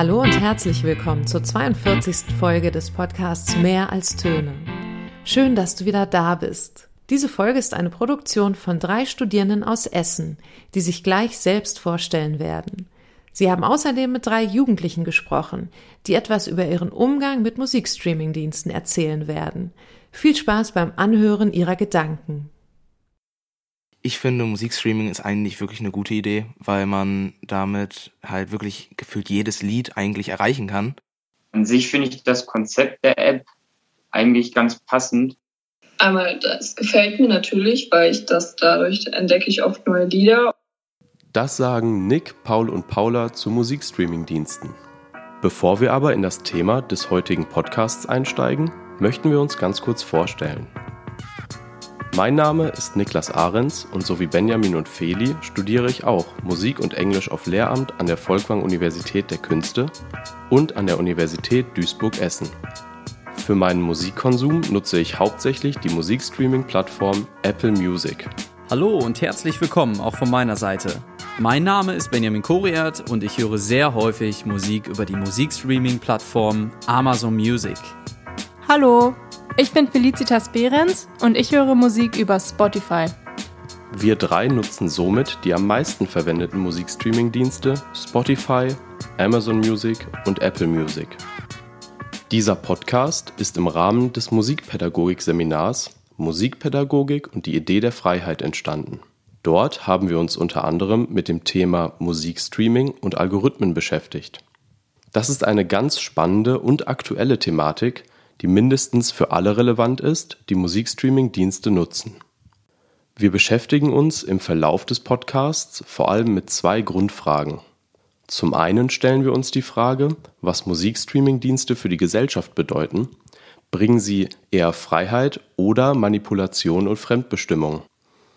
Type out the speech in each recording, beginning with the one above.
Hallo und herzlich willkommen zur 42. Folge des Podcasts Mehr als Töne. Schön, dass du wieder da bist. Diese Folge ist eine Produktion von drei Studierenden aus Essen, die sich gleich selbst vorstellen werden. Sie haben außerdem mit drei Jugendlichen gesprochen, die etwas über ihren Umgang mit Musikstreaming-Diensten erzählen werden. Viel Spaß beim Anhören ihrer Gedanken. Ich finde, Musikstreaming ist eigentlich wirklich eine gute Idee, weil man damit halt wirklich gefühlt jedes Lied eigentlich erreichen kann. An sich finde ich das Konzept der App eigentlich ganz passend. Einmal, das gefällt mir natürlich, weil ich das dadurch entdecke ich oft neue Lieder. Das sagen Nick, Paul und Paula zu Musikstreaming-Diensten. Bevor wir aber in das Thema des heutigen Podcasts einsteigen, möchten wir uns ganz kurz vorstellen. Mein Name ist Niklas Ahrens und so wie Benjamin und Feli studiere ich auch Musik und Englisch auf Lehramt an der Volkwang Universität der Künste und an der Universität Duisburg-Essen. Für meinen Musikkonsum nutze ich hauptsächlich die Musikstreaming-Plattform Apple Music. Hallo und herzlich willkommen auch von meiner Seite. Mein Name ist Benjamin Koriert und ich höre sehr häufig Musik über die Musikstreaming-Plattform Amazon Music. Hallo, ich bin Felicitas Behrens und ich höre Musik über Spotify. Wir drei nutzen somit die am meisten verwendeten Musikstreaming-Dienste Spotify, Amazon Music und Apple Music. Dieser Podcast ist im Rahmen des Musikpädagogik-Seminars Musikpädagogik und die Idee der Freiheit entstanden. Dort haben wir uns unter anderem mit dem Thema Musikstreaming und Algorithmen beschäftigt. Das ist eine ganz spannende und aktuelle Thematik, die mindestens für alle relevant ist, die Musikstreaming-Dienste nutzen. Wir beschäftigen uns im Verlauf des Podcasts vor allem mit zwei Grundfragen. Zum einen stellen wir uns die Frage, was Musikstreaming-Dienste für die Gesellschaft bedeuten. Bringen sie eher Freiheit oder Manipulation und Fremdbestimmung?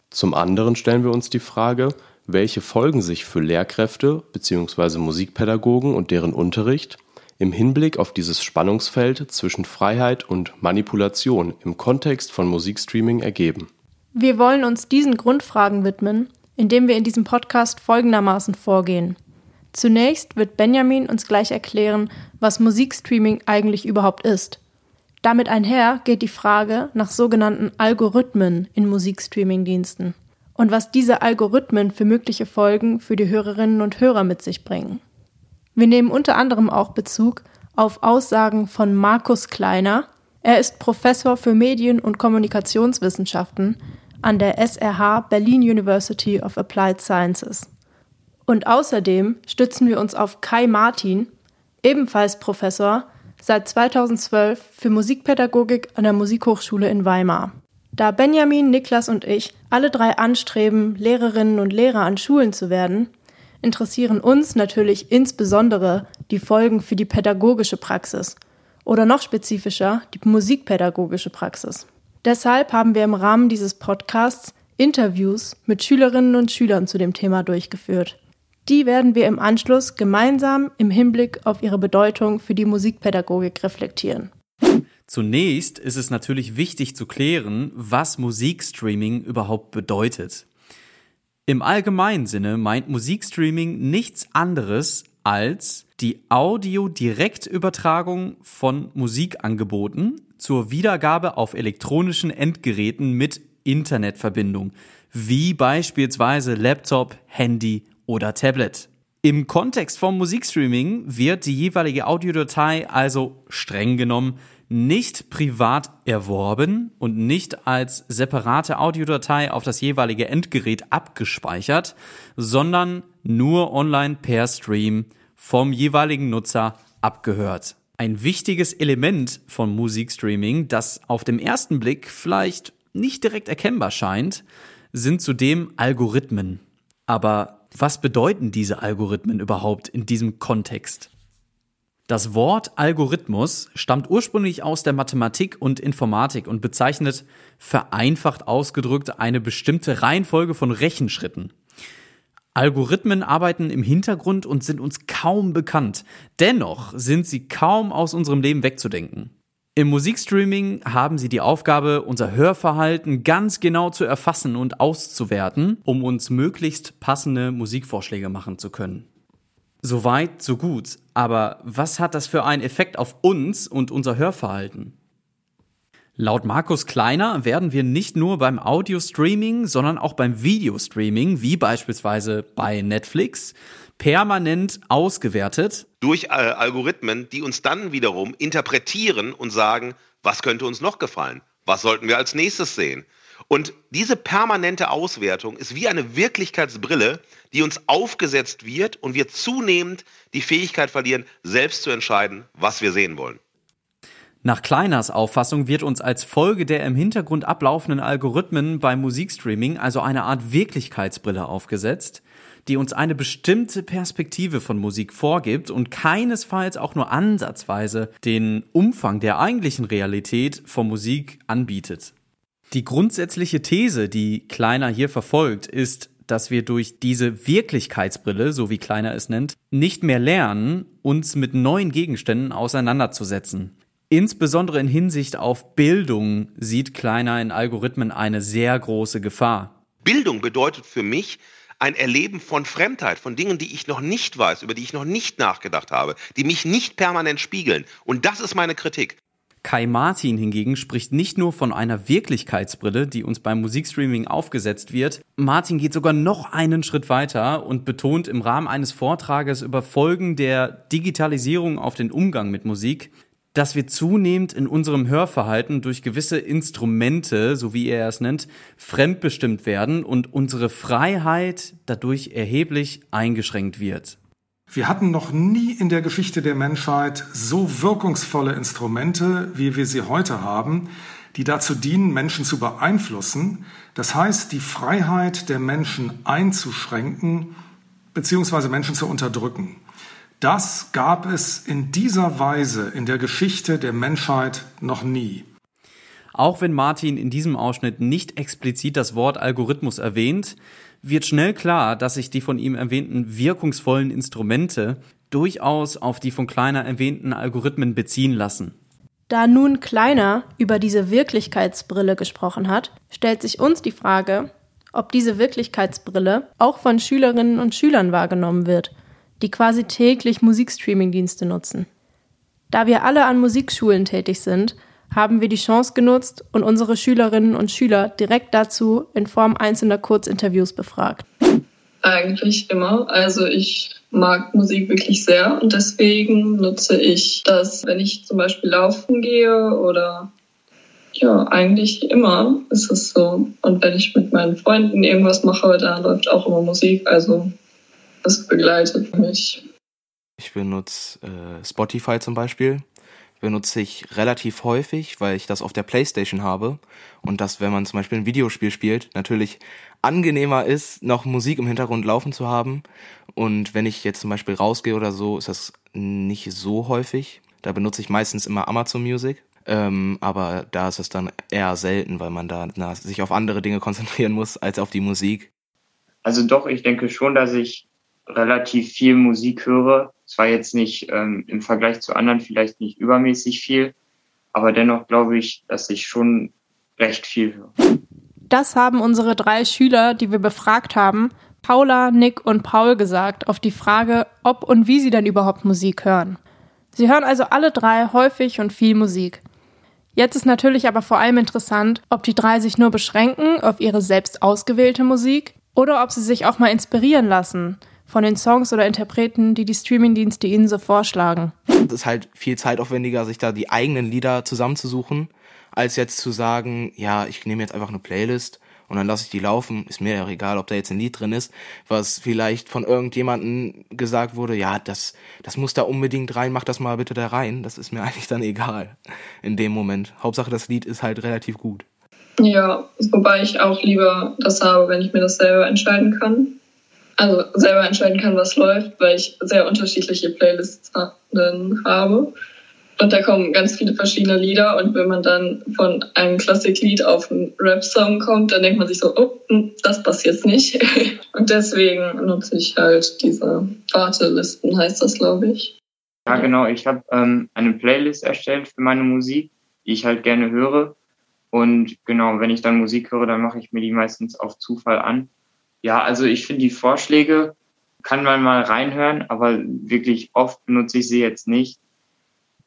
Zum anderen stellen wir uns die Frage, welche Folgen sich für Lehrkräfte bzw. Musikpädagogen und deren Unterricht im Hinblick auf dieses Spannungsfeld zwischen Freiheit und Manipulation im Kontext von Musikstreaming ergeben. Wir wollen uns diesen Grundfragen widmen, indem wir in diesem Podcast folgendermaßen vorgehen. Zunächst wird Benjamin uns gleich erklären, was Musikstreaming eigentlich überhaupt ist. Damit einher geht die Frage nach sogenannten Algorithmen in Musikstreaming-Diensten und was diese Algorithmen für mögliche Folgen für die Hörerinnen und Hörer mit sich bringen. Wir nehmen unter anderem auch Bezug auf Aussagen von Markus Kleiner. Er ist Professor für Medien- und Kommunikationswissenschaften an der SRH Berlin University of Applied Sciences. Und außerdem stützen wir uns auf Kai Martin, ebenfalls Professor, seit 2012 für Musikpädagogik an der Musikhochschule in Weimar. Da Benjamin, Niklas und ich alle drei anstreben, Lehrerinnen und Lehrer an Schulen zu werden, interessieren uns natürlich insbesondere die Folgen für die pädagogische Praxis oder noch spezifischer die musikpädagogische Praxis. Deshalb haben wir im Rahmen dieses Podcasts Interviews mit Schülerinnen und Schülern zu dem Thema durchgeführt. Die werden wir im Anschluss gemeinsam im Hinblick auf ihre Bedeutung für die Musikpädagogik reflektieren. Zunächst ist es natürlich wichtig zu klären, was Musikstreaming überhaupt bedeutet. Im allgemeinen Sinne meint Musikstreaming nichts anderes als die Audio-Direktübertragung von Musikangeboten zur Wiedergabe auf elektronischen Endgeräten mit Internetverbindung, wie beispielsweise Laptop, Handy oder Tablet. Im Kontext vom Musikstreaming wird die jeweilige Audiodatei also streng genommen nicht privat erworben und nicht als separate Audiodatei auf das jeweilige Endgerät abgespeichert, sondern nur online per Stream vom jeweiligen Nutzer abgehört. Ein wichtiges Element von Musikstreaming, das auf dem ersten Blick vielleicht nicht direkt erkennbar scheint, sind zudem Algorithmen. Aber was bedeuten diese Algorithmen überhaupt in diesem Kontext? Das Wort Algorithmus stammt ursprünglich aus der Mathematik und Informatik und bezeichnet vereinfacht ausgedrückt eine bestimmte Reihenfolge von Rechenschritten. Algorithmen arbeiten im Hintergrund und sind uns kaum bekannt. Dennoch sind sie kaum aus unserem Leben wegzudenken. Im Musikstreaming haben sie die Aufgabe, unser Hörverhalten ganz genau zu erfassen und auszuwerten, um uns möglichst passende Musikvorschläge machen zu können. Soweit, so gut. Aber was hat das für einen Effekt auf uns und unser Hörverhalten? Laut Markus Kleiner werden wir nicht nur beim Audio-Streaming, sondern auch beim Videostreaming, wie beispielsweise bei Netflix, permanent ausgewertet. Durch äh, Algorithmen, die uns dann wiederum interpretieren und sagen, was könnte uns noch gefallen? Was sollten wir als nächstes sehen? Und diese permanente Auswertung ist wie eine Wirklichkeitsbrille, die uns aufgesetzt wird und wir zunehmend die Fähigkeit verlieren, selbst zu entscheiden, was wir sehen wollen. Nach Kleiners Auffassung wird uns als Folge der im Hintergrund ablaufenden Algorithmen beim Musikstreaming also eine Art Wirklichkeitsbrille aufgesetzt, die uns eine bestimmte Perspektive von Musik vorgibt und keinesfalls auch nur ansatzweise den Umfang der eigentlichen Realität von Musik anbietet. Die grundsätzliche These, die Kleiner hier verfolgt, ist, dass wir durch diese Wirklichkeitsbrille, so wie Kleiner es nennt, nicht mehr lernen, uns mit neuen Gegenständen auseinanderzusetzen. Insbesondere in Hinsicht auf Bildung sieht Kleiner in Algorithmen eine sehr große Gefahr. Bildung bedeutet für mich ein Erleben von Fremdheit, von Dingen, die ich noch nicht weiß, über die ich noch nicht nachgedacht habe, die mich nicht permanent spiegeln. Und das ist meine Kritik. Kai Martin hingegen spricht nicht nur von einer Wirklichkeitsbrille, die uns beim Musikstreaming aufgesetzt wird. Martin geht sogar noch einen Schritt weiter und betont im Rahmen eines Vortrages über Folgen der Digitalisierung auf den Umgang mit Musik, dass wir zunehmend in unserem Hörverhalten durch gewisse Instrumente, so wie er es nennt, fremdbestimmt werden und unsere Freiheit dadurch erheblich eingeschränkt wird. Wir hatten noch nie in der Geschichte der Menschheit so wirkungsvolle Instrumente, wie wir sie heute haben, die dazu dienen, Menschen zu beeinflussen, das heißt die Freiheit der Menschen einzuschränken bzw. Menschen zu unterdrücken. Das gab es in dieser Weise in der Geschichte der Menschheit noch nie. Auch wenn Martin in diesem Ausschnitt nicht explizit das Wort Algorithmus erwähnt, wird schnell klar, dass sich die von ihm erwähnten wirkungsvollen Instrumente durchaus auf die von Kleiner erwähnten Algorithmen beziehen lassen. Da nun Kleiner über diese Wirklichkeitsbrille gesprochen hat, stellt sich uns die Frage, ob diese Wirklichkeitsbrille auch von Schülerinnen und Schülern wahrgenommen wird die quasi täglich Musikstreaming-Dienste nutzen. Da wir alle an Musikschulen tätig sind, haben wir die Chance genutzt und unsere Schülerinnen und Schüler direkt dazu in Form einzelner Kurzinterviews befragt. Eigentlich immer. Also ich mag Musik wirklich sehr und deswegen nutze ich das, wenn ich zum Beispiel laufen gehe oder ja, eigentlich immer ist es so. Und wenn ich mit meinen Freunden irgendwas mache, da läuft auch immer Musik. Also das begleitet mich. Ich benutze äh, Spotify zum Beispiel. Benutze ich relativ häufig, weil ich das auf der Playstation habe. Und das, wenn man zum Beispiel ein Videospiel spielt, natürlich angenehmer ist, noch Musik im Hintergrund laufen zu haben. Und wenn ich jetzt zum Beispiel rausgehe oder so, ist das nicht so häufig. Da benutze ich meistens immer Amazon Music. Ähm, aber da ist es dann eher selten, weil man da na, sich auf andere Dinge konzentrieren muss als auf die Musik. Also doch, ich denke schon, dass ich relativ viel Musik höre. Zwar jetzt nicht ähm, im Vergleich zu anderen vielleicht nicht übermäßig viel, aber dennoch glaube ich, dass ich schon recht viel höre. Das haben unsere drei Schüler, die wir befragt haben, Paula, Nick und Paul gesagt, auf die Frage, ob und wie sie denn überhaupt Musik hören. Sie hören also alle drei häufig und viel Musik. Jetzt ist natürlich aber vor allem interessant, ob die drei sich nur beschränken auf ihre selbst ausgewählte Musik oder ob sie sich auch mal inspirieren lassen von den Songs oder Interpreten, die die Streamingdienste ihnen so vorschlagen. Das ist halt viel zeitaufwendiger, sich da die eigenen Lieder zusammenzusuchen, als jetzt zu sagen, ja, ich nehme jetzt einfach eine Playlist und dann lasse ich die laufen. Ist mir ja egal, ob da jetzt ein Lied drin ist, was vielleicht von irgendjemandem gesagt wurde, ja, das, das muss da unbedingt rein, mach das mal bitte da rein. Das ist mir eigentlich dann egal in dem Moment. Hauptsache, das Lied ist halt relativ gut. Ja, wobei ich auch lieber das habe, wenn ich mir das selber entscheiden kann also selber entscheiden kann, was läuft, weil ich sehr unterschiedliche Playlists habe. Und da kommen ganz viele verschiedene Lieder und wenn man dann von einem Klassiklied auf einen Rap-Song kommt, dann denkt man sich so, oh, hm, das passt jetzt nicht. Und deswegen nutze ich halt diese Wartelisten, heißt das, glaube ich. Ja, genau. Ich habe ähm, eine Playlist erstellt für meine Musik, die ich halt gerne höre. Und genau, wenn ich dann Musik höre, dann mache ich mir die meistens auf Zufall an ja, also ich finde die Vorschläge kann man mal reinhören, aber wirklich oft benutze ich sie jetzt nicht.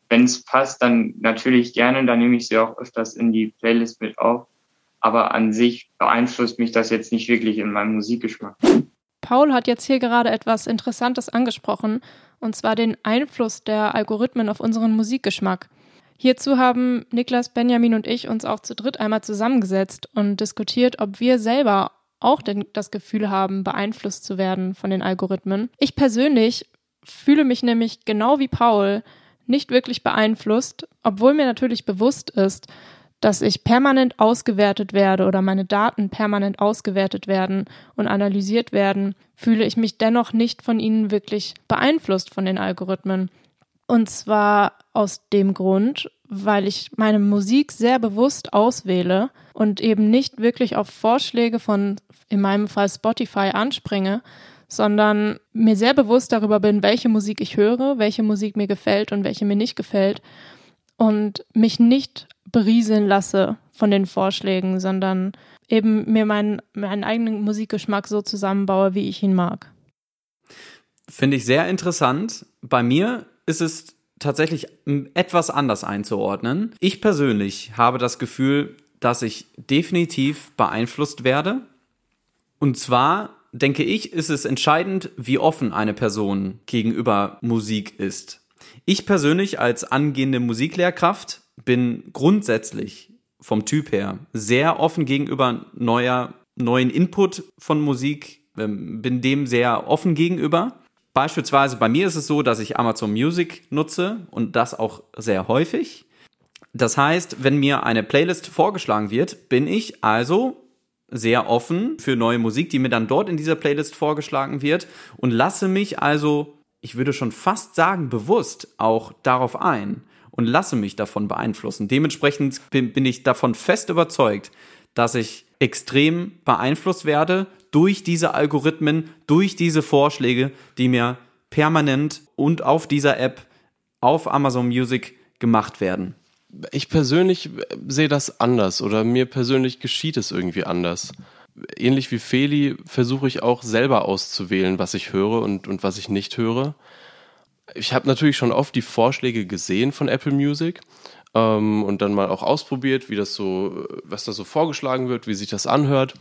Wenn es passt, dann natürlich gerne, dann nehme ich sie auch öfters in die Playlist mit auf. Aber an sich beeinflusst mich das jetzt nicht wirklich in meinem Musikgeschmack. Paul hat jetzt hier gerade etwas Interessantes angesprochen, und zwar den Einfluss der Algorithmen auf unseren Musikgeschmack. Hierzu haben Niklas, Benjamin und ich uns auch zu dritt einmal zusammengesetzt und diskutiert, ob wir selber auch denn das Gefühl haben, beeinflusst zu werden von den Algorithmen. Ich persönlich fühle mich nämlich genau wie Paul nicht wirklich beeinflusst, obwohl mir natürlich bewusst ist, dass ich permanent ausgewertet werde oder meine Daten permanent ausgewertet werden und analysiert werden, fühle ich mich dennoch nicht von ihnen wirklich beeinflusst von den Algorithmen. Und zwar aus dem Grund, weil ich meine Musik sehr bewusst auswähle und eben nicht wirklich auf Vorschläge von, in meinem Fall Spotify, anspringe, sondern mir sehr bewusst darüber bin, welche Musik ich höre, welche Musik mir gefällt und welche mir nicht gefällt und mich nicht berieseln lasse von den Vorschlägen, sondern eben mir meinen, meinen eigenen Musikgeschmack so zusammenbaue, wie ich ihn mag. Finde ich sehr interessant. Bei mir ist es tatsächlich etwas anders einzuordnen. Ich persönlich habe das Gefühl, dass ich definitiv beeinflusst werde. Und zwar denke ich, ist es entscheidend, wie offen eine Person gegenüber Musik ist. Ich persönlich als angehende Musiklehrkraft bin grundsätzlich vom Typ her sehr offen gegenüber neuer, neuen Input von Musik, ähm, bin dem sehr offen gegenüber. Beispielsweise bei mir ist es so, dass ich Amazon Music nutze und das auch sehr häufig. Das heißt, wenn mir eine Playlist vorgeschlagen wird, bin ich also sehr offen für neue Musik, die mir dann dort in dieser Playlist vorgeschlagen wird und lasse mich also, ich würde schon fast sagen, bewusst auch darauf ein und lasse mich davon beeinflussen. Dementsprechend bin, ich davon fest überzeugt, dass ich extrem beeinflusst werde durch diese Algorithmen, durch diese Vorschläge, die mir permanent und auf dieser App auf Amazon Music gemacht werden. Ich persönlich sehe das anders oder mir persönlich geschieht es irgendwie anders. Ähnlich wie Feli versuche ich auch selber auszuwählen, was ich höre und, und was ich nicht höre. Ich habe natürlich schon oft die Vorschläge gesehen von Apple Music ähm, und dann mal auch ausprobiert, wie das so, was da so vorgeschlagen wird, wie sich das anhört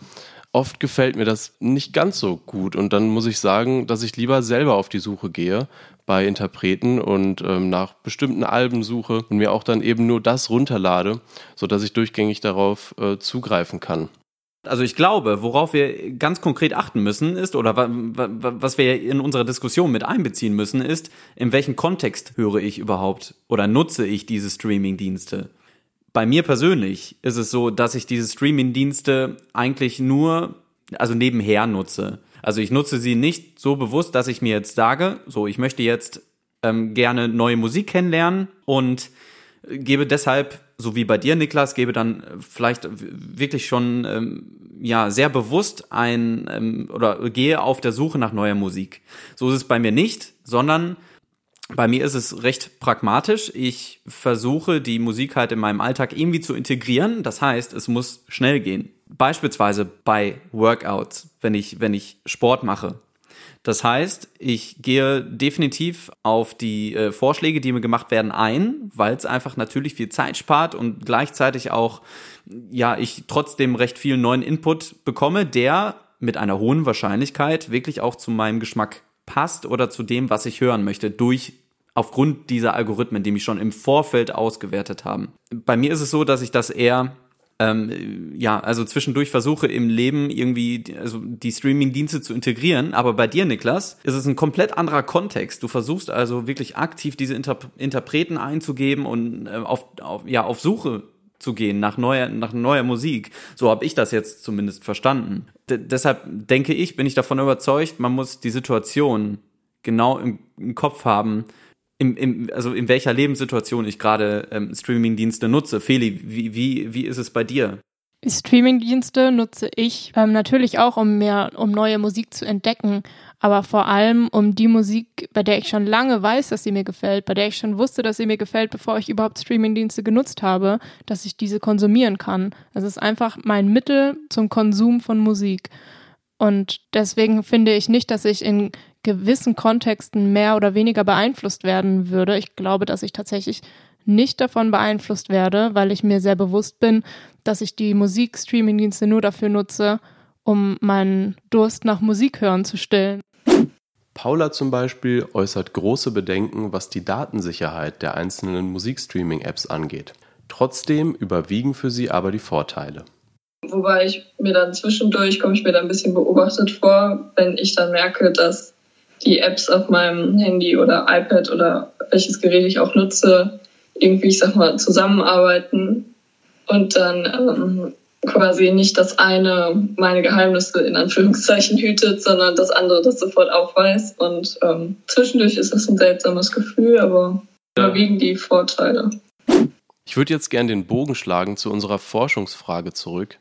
oft gefällt mir das nicht ganz so gut. Und dann muss ich sagen, dass ich lieber selber auf die Suche gehe bei Interpreten und ähm, nach bestimmten Alben suche und mir auch dann eben nur das runterlade, sodass ich durchgängig darauf äh, zugreifen kann. Also ich glaube, worauf wir ganz konkret achten müssen ist, oder was wir in unserer Diskussion mit einbeziehen müssen, ist, in welchem Kontext höre ich überhaupt oder nutze ich diese Streaming-Dienste? Bei mir persönlich ist es so, dass ich diese Streaming-Dienste eigentlich nur, also nebenher nutze. Also ich nutze sie nicht so bewusst, dass ich mir jetzt sage, so ich möchte jetzt ähm, gerne neue Musik kennenlernen und gebe deshalb, so wie bei dir, Niklas, gebe dann vielleicht wirklich schon ähm, ja sehr bewusst ein ähm, oder gehe auf der Suche nach neuer Musik. So ist es bei mir nicht, sondern bei mir ist es recht pragmatisch. Ich versuche, die Musik halt in meinem Alltag irgendwie zu integrieren. Das heißt, es muss schnell gehen. Beispielsweise bei Workouts, wenn ich, wenn ich Sport mache. Das heißt, ich gehe definitiv auf die äh, Vorschläge, die mir gemacht werden, ein, weil es einfach natürlich viel Zeit spart und gleichzeitig auch, ja, ich trotzdem recht viel neuen Input bekomme, der mit einer hohen Wahrscheinlichkeit wirklich auch zu meinem Geschmack passt oder zu dem, was ich hören möchte, durch aufgrund dieser Algorithmen, die mich schon im Vorfeld ausgewertet haben. Bei mir ist es so, dass ich das eher ähm, ja, also zwischendurch versuche im Leben irgendwie also die Streaming-Dienste zu integrieren. Aber bei dir, Niklas, ist es ein komplett anderer Kontext. Du versuchst also wirklich aktiv diese Inter Interpreten einzugeben und äh, auf, auf, ja, auf Suche zu gehen nach neuer, nach neuer Musik. So habe ich das jetzt zumindest verstanden. D deshalb denke ich, bin ich davon überzeugt, man muss die Situation genau im, im Kopf haben, im, im, also in welcher Lebenssituation ich gerade ähm, Streamingdienste nutze. Feli, wie, wie, wie ist es bei dir? Streamingdienste nutze ich ähm, natürlich auch, um mehr, um neue Musik zu entdecken, aber vor allem um die Musik, bei der ich schon lange weiß, dass sie mir gefällt, bei der ich schon wusste, dass sie mir gefällt, bevor ich überhaupt Streamingdienste genutzt habe, dass ich diese konsumieren kann. Es ist einfach mein Mittel zum Konsum von Musik. Und deswegen finde ich nicht, dass ich in gewissen Kontexten mehr oder weniger beeinflusst werden würde. Ich glaube, dass ich tatsächlich nicht davon beeinflusst werde, weil ich mir sehr bewusst bin, dass ich die Musikstreaming-Dienste nur dafür nutze, um meinen Durst nach Musik hören zu stillen. Paula zum Beispiel äußert große Bedenken, was die Datensicherheit der einzelnen Musikstreaming-Apps angeht. Trotzdem überwiegen für sie aber die Vorteile. Wobei ich mir dann zwischendurch, komme ich mir da ein bisschen beobachtet vor, wenn ich dann merke, dass die Apps auf meinem Handy oder iPad oder welches Gerät ich auch nutze, irgendwie, ich sag mal, zusammenarbeiten und dann ähm, quasi nicht das eine meine Geheimnisse in Anführungszeichen hütet, sondern das andere das sofort aufweist. Und ähm, zwischendurch ist es ein seltsames Gefühl, aber ja. überwiegen die Vorteile. Ich würde jetzt gerne den Bogen schlagen zu unserer Forschungsfrage zurück,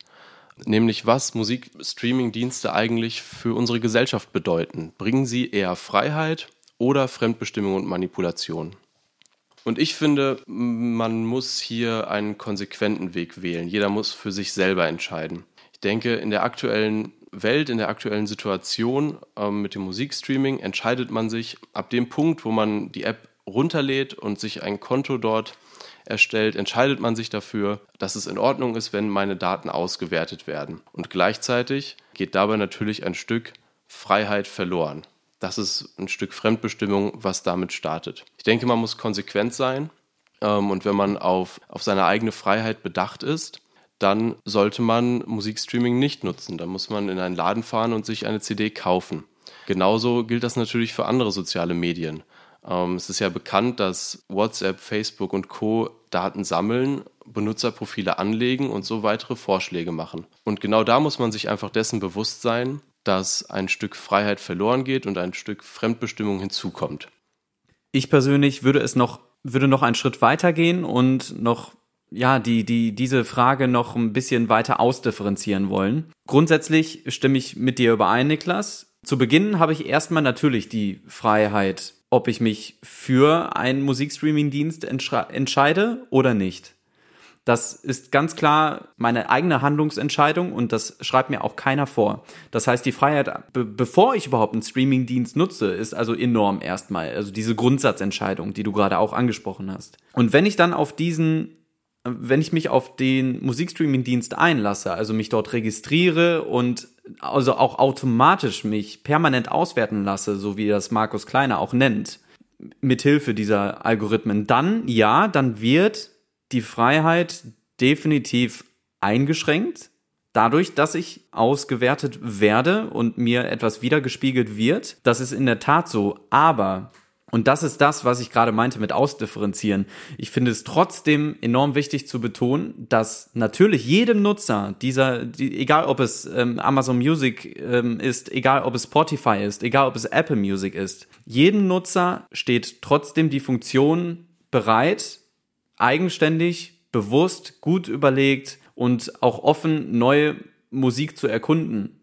nämlich was Musikstreaming-Dienste eigentlich für unsere Gesellschaft bedeuten. Bringen sie eher Freiheit oder Fremdbestimmung und Manipulation? Und ich finde, man muss hier einen konsequenten Weg wählen. Jeder muss für sich selber entscheiden. Ich denke, in der aktuellen Welt, in der aktuellen Situation äh, mit dem Musikstreaming entscheidet man sich ab dem Punkt, wo man die App runterlädt und sich ein Konto dort erstellt, entscheidet man sich dafür, dass es in Ordnung ist, wenn meine Daten ausgewertet werden. Und gleichzeitig geht dabei natürlich ein Stück Freiheit verloren das ist ein Stück Fremdbestimmung, was damit startet. Ich denke, man muss konsequent sein ähm, und wenn man auf, auf seine eigene Freiheit bedacht ist, dann sollte man Musikstreaming nicht nutzen. Da muss man in einen Laden fahren und sich eine CD kaufen. Genauso gilt das natürlich für andere soziale Medien. Ähm, es ist ja bekannt, dass WhatsApp, Facebook und Co. Daten sammeln, Benutzerprofile anlegen und so weitere Vorschläge machen. Und genau da muss man sich einfach dessen bewusst sein, dass ein Stück Freiheit verloren geht und ein Stück Fremdbestimmung hinzukommt. Ich persönlich würde es noch, würde noch einen Schritt weiter gehen und noch ja, die, die, diese Frage noch ein bisschen weiter ausdifferenzieren wollen. Grundsätzlich stimme ich mit dir überein, Niklas. Zu Beginn habe ich erstmal natürlich die Freiheit, ob ich mich für einen Musikstreaming-Dienst entscheide oder nicht. Das ist ganz klar meine eigene Handlungsentscheidung und das schreibt mir auch keiner vor. Das heißt, die Freiheit, be bevor ich überhaupt einen Streamingdienst nutze, ist also enorm erstmal. Also diese Grundsatzentscheidung, die du gerade auch angesprochen hast. Und wenn ich dann auf diesen wenn ich mich auf den Musikstreaming-Dienst einlasse, also mich dort registriere und also auch automatisch mich permanent auswerten lasse, so wie das Markus Kleiner auch nennt, mithilfe dieser Algorithmen, dann ja, dann wird die Freiheit definitiv eingeschränkt. Dadurch, dass ich ausgewertet werde und mir etwas wiedergespiegelt wird, das ist in der Tat so. Aber und das ist das, was ich gerade meinte mit ausdifferenzieren. Ich finde es trotzdem enorm wichtig zu betonen, dass natürlich jedem Nutzer dieser, die, egal ob es ähm, Amazon Music ähm, ist, egal ob es Spotify ist, egal ob es Apple Music ist, jedem Nutzer steht trotzdem die Funktion bereit, eigenständig, bewusst, gut überlegt und auch offen neue Musik zu erkunden.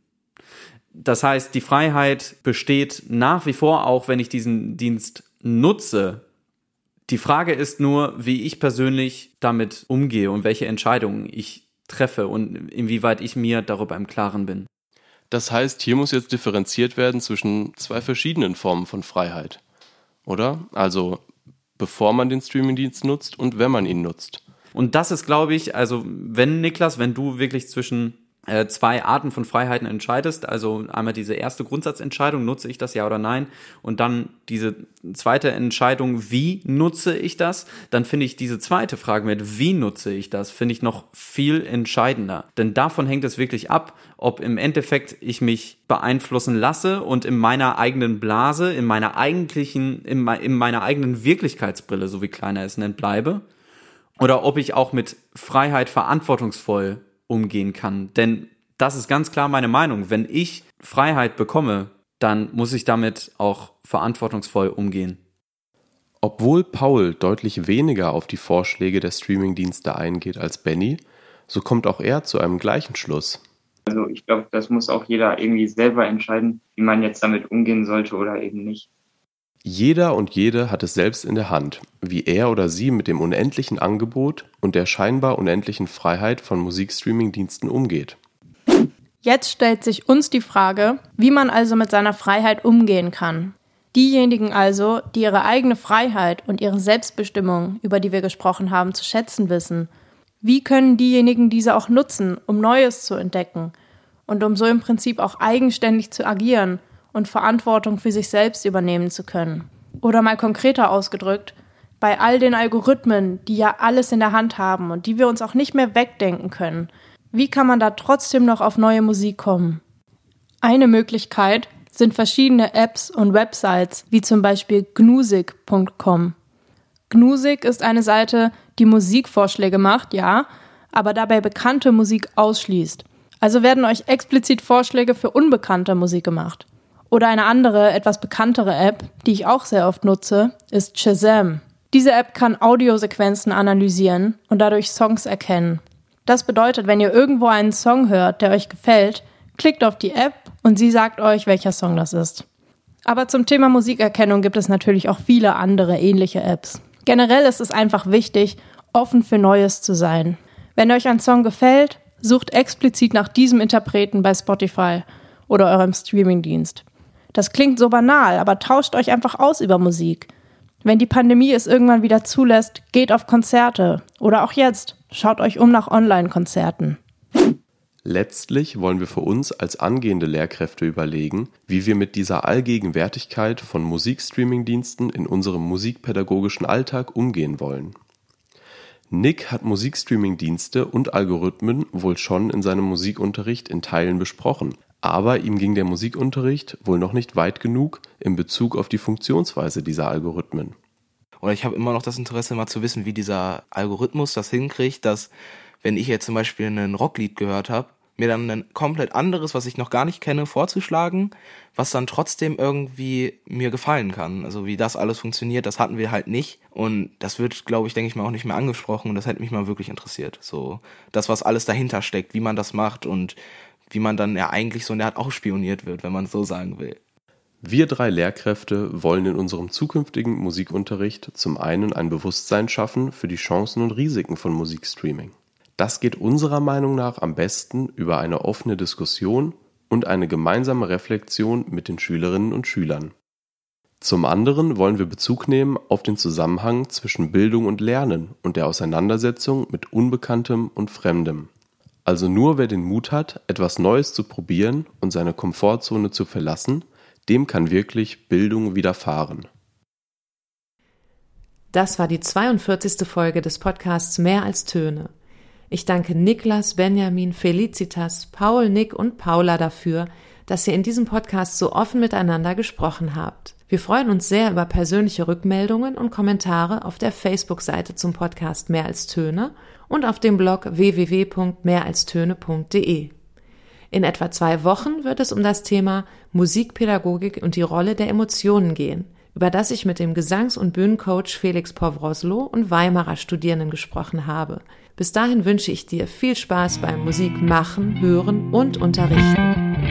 Das heißt, die Freiheit besteht nach wie vor auch, wenn ich diesen Dienst nutze. Die Frage ist nur, wie ich persönlich damit umgehe und welche Entscheidungen ich treffe und inwieweit ich mir darüber im Klaren bin. Das heißt, hier muss jetzt differenziert werden zwischen zwei verschiedenen Formen von Freiheit. Oder? Also bevor man den Streamingdienst nutzt und wenn man ihn nutzt. Und das ist, glaube ich, also wenn Niklas, wenn du wirklich zwischen zwei Arten von Freiheiten entscheidest. Also einmal diese erste Grundsatzentscheidung, nutze ich das ja oder nein? Und dann diese zweite Entscheidung, wie nutze ich das? Dann finde ich diese zweite Frage mit, wie nutze ich das, finde ich noch viel entscheidender. Denn davon hängt es wirklich ab, ob im Endeffekt ich mich beeinflussen lasse und in meiner eigenen Blase, in meiner eigentlichen, in, in meiner eigenen Wirklichkeitsbrille, so wie Kleiner es nennt, bleibe. Oder ob ich auch mit Freiheit verantwortungsvoll umgehen kann. Denn das ist ganz klar meine Meinung. Wenn ich Freiheit bekomme, dann muss ich damit auch verantwortungsvoll umgehen. Obwohl Paul deutlich weniger auf die Vorschläge der Streamingdienste eingeht als Benny, so kommt auch er zu einem gleichen Schluss. Also ich glaube, das muss auch jeder irgendwie selber entscheiden, wie man jetzt damit umgehen sollte oder eben nicht. Jeder und jede hat es selbst in der Hand, wie er oder sie mit dem unendlichen Angebot und der scheinbar unendlichen Freiheit von Musikstreaming-Diensten umgeht. Jetzt stellt sich uns die Frage, wie man also mit seiner Freiheit umgehen kann. Diejenigen also, die ihre eigene Freiheit und ihre Selbstbestimmung, über die wir gesprochen haben, zu schätzen wissen, wie können diejenigen diese auch nutzen, um Neues zu entdecken und um so im Prinzip auch eigenständig zu agieren und Verantwortung für sich selbst übernehmen zu können? Oder mal konkreter ausgedrückt, bei all den Algorithmen, die ja alles in der Hand haben und die wir uns auch nicht mehr wegdenken können, wie kann man da trotzdem noch auf neue Musik kommen? Eine Möglichkeit sind verschiedene Apps und Websites, wie zum Beispiel gnusik.com. Gnusik ist eine Seite, die Musikvorschläge macht, ja, aber dabei bekannte Musik ausschließt. Also werden euch explizit Vorschläge für unbekannte Musik gemacht. Oder eine andere, etwas bekanntere App, die ich auch sehr oft nutze, ist Shazam. Diese App kann Audiosequenzen analysieren und dadurch Songs erkennen. Das bedeutet, wenn ihr irgendwo einen Song hört, der euch gefällt, klickt auf die App und sie sagt euch, welcher Song das ist. Aber zum Thema Musikerkennung gibt es natürlich auch viele andere ähnliche Apps. Generell ist es einfach wichtig, offen für Neues zu sein. Wenn euch ein Song gefällt, sucht explizit nach diesem Interpreten bei Spotify oder eurem Streamingdienst. Das klingt so banal, aber tauscht euch einfach aus über Musik. Wenn die Pandemie es irgendwann wieder zulässt, geht auf Konzerte oder auch jetzt, schaut euch um nach Online-Konzerten. Letztlich wollen wir für uns als angehende Lehrkräfte überlegen, wie wir mit dieser Allgegenwärtigkeit von Musikstreaming-Diensten in unserem musikpädagogischen Alltag umgehen wollen. Nick hat Musikstreaming-Dienste und Algorithmen wohl schon in seinem Musikunterricht in Teilen besprochen, aber ihm ging der Musikunterricht wohl noch nicht weit genug in Bezug auf die Funktionsweise dieser Algorithmen. Oder ich habe immer noch das Interesse, mal zu wissen, wie dieser Algorithmus das hinkriegt, dass wenn ich jetzt zum Beispiel ein Rocklied gehört habe, mir dann ein komplett anderes, was ich noch gar nicht kenne, vorzuschlagen, was dann trotzdem irgendwie mir gefallen kann. Also wie das alles funktioniert, das hatten wir halt nicht. Und das wird, glaube ich, denke ich mal, auch nicht mehr angesprochen. Und das hätte mich mal wirklich interessiert. So das, was alles dahinter steckt, wie man das macht und wie man dann ja eigentlich so in der Art auch spioniert wird, wenn man so sagen will. Wir drei Lehrkräfte wollen in unserem zukünftigen Musikunterricht zum einen ein Bewusstsein schaffen für die Chancen und Risiken von Musikstreaming. Das geht unserer Meinung nach am besten über eine offene Diskussion und eine gemeinsame Reflexion mit den Schülerinnen und Schülern. Zum anderen wollen wir Bezug nehmen auf den Zusammenhang zwischen Bildung und Lernen und der Auseinandersetzung mit Unbekanntem und Fremdem. Also nur wer den Mut hat, etwas Neues zu probieren und seine Komfortzone zu verlassen, dem kann wirklich Bildung widerfahren. Das war die 42. Folge des Podcasts Mehr als Töne. Ich danke Niklas, Benjamin, Felicitas, Paul, Nick und Paula dafür, dass ihr in diesem Podcast so offen miteinander gesprochen habt. Wir freuen uns sehr über persönliche Rückmeldungen und Kommentare auf der Facebook-Seite zum Podcast Mehr als Töne und auf dem Blog www.mehralstöne.de. In etwa zwei Wochen wird es um das Thema Musikpädagogik und die Rolle der Emotionen gehen, über das ich mit dem Gesangs- und Bühnencoach Felix Povroslo und Weimarer Studierenden gesprochen habe. Bis dahin wünsche ich dir viel Spaß beim Musik machen, hören und unterrichten.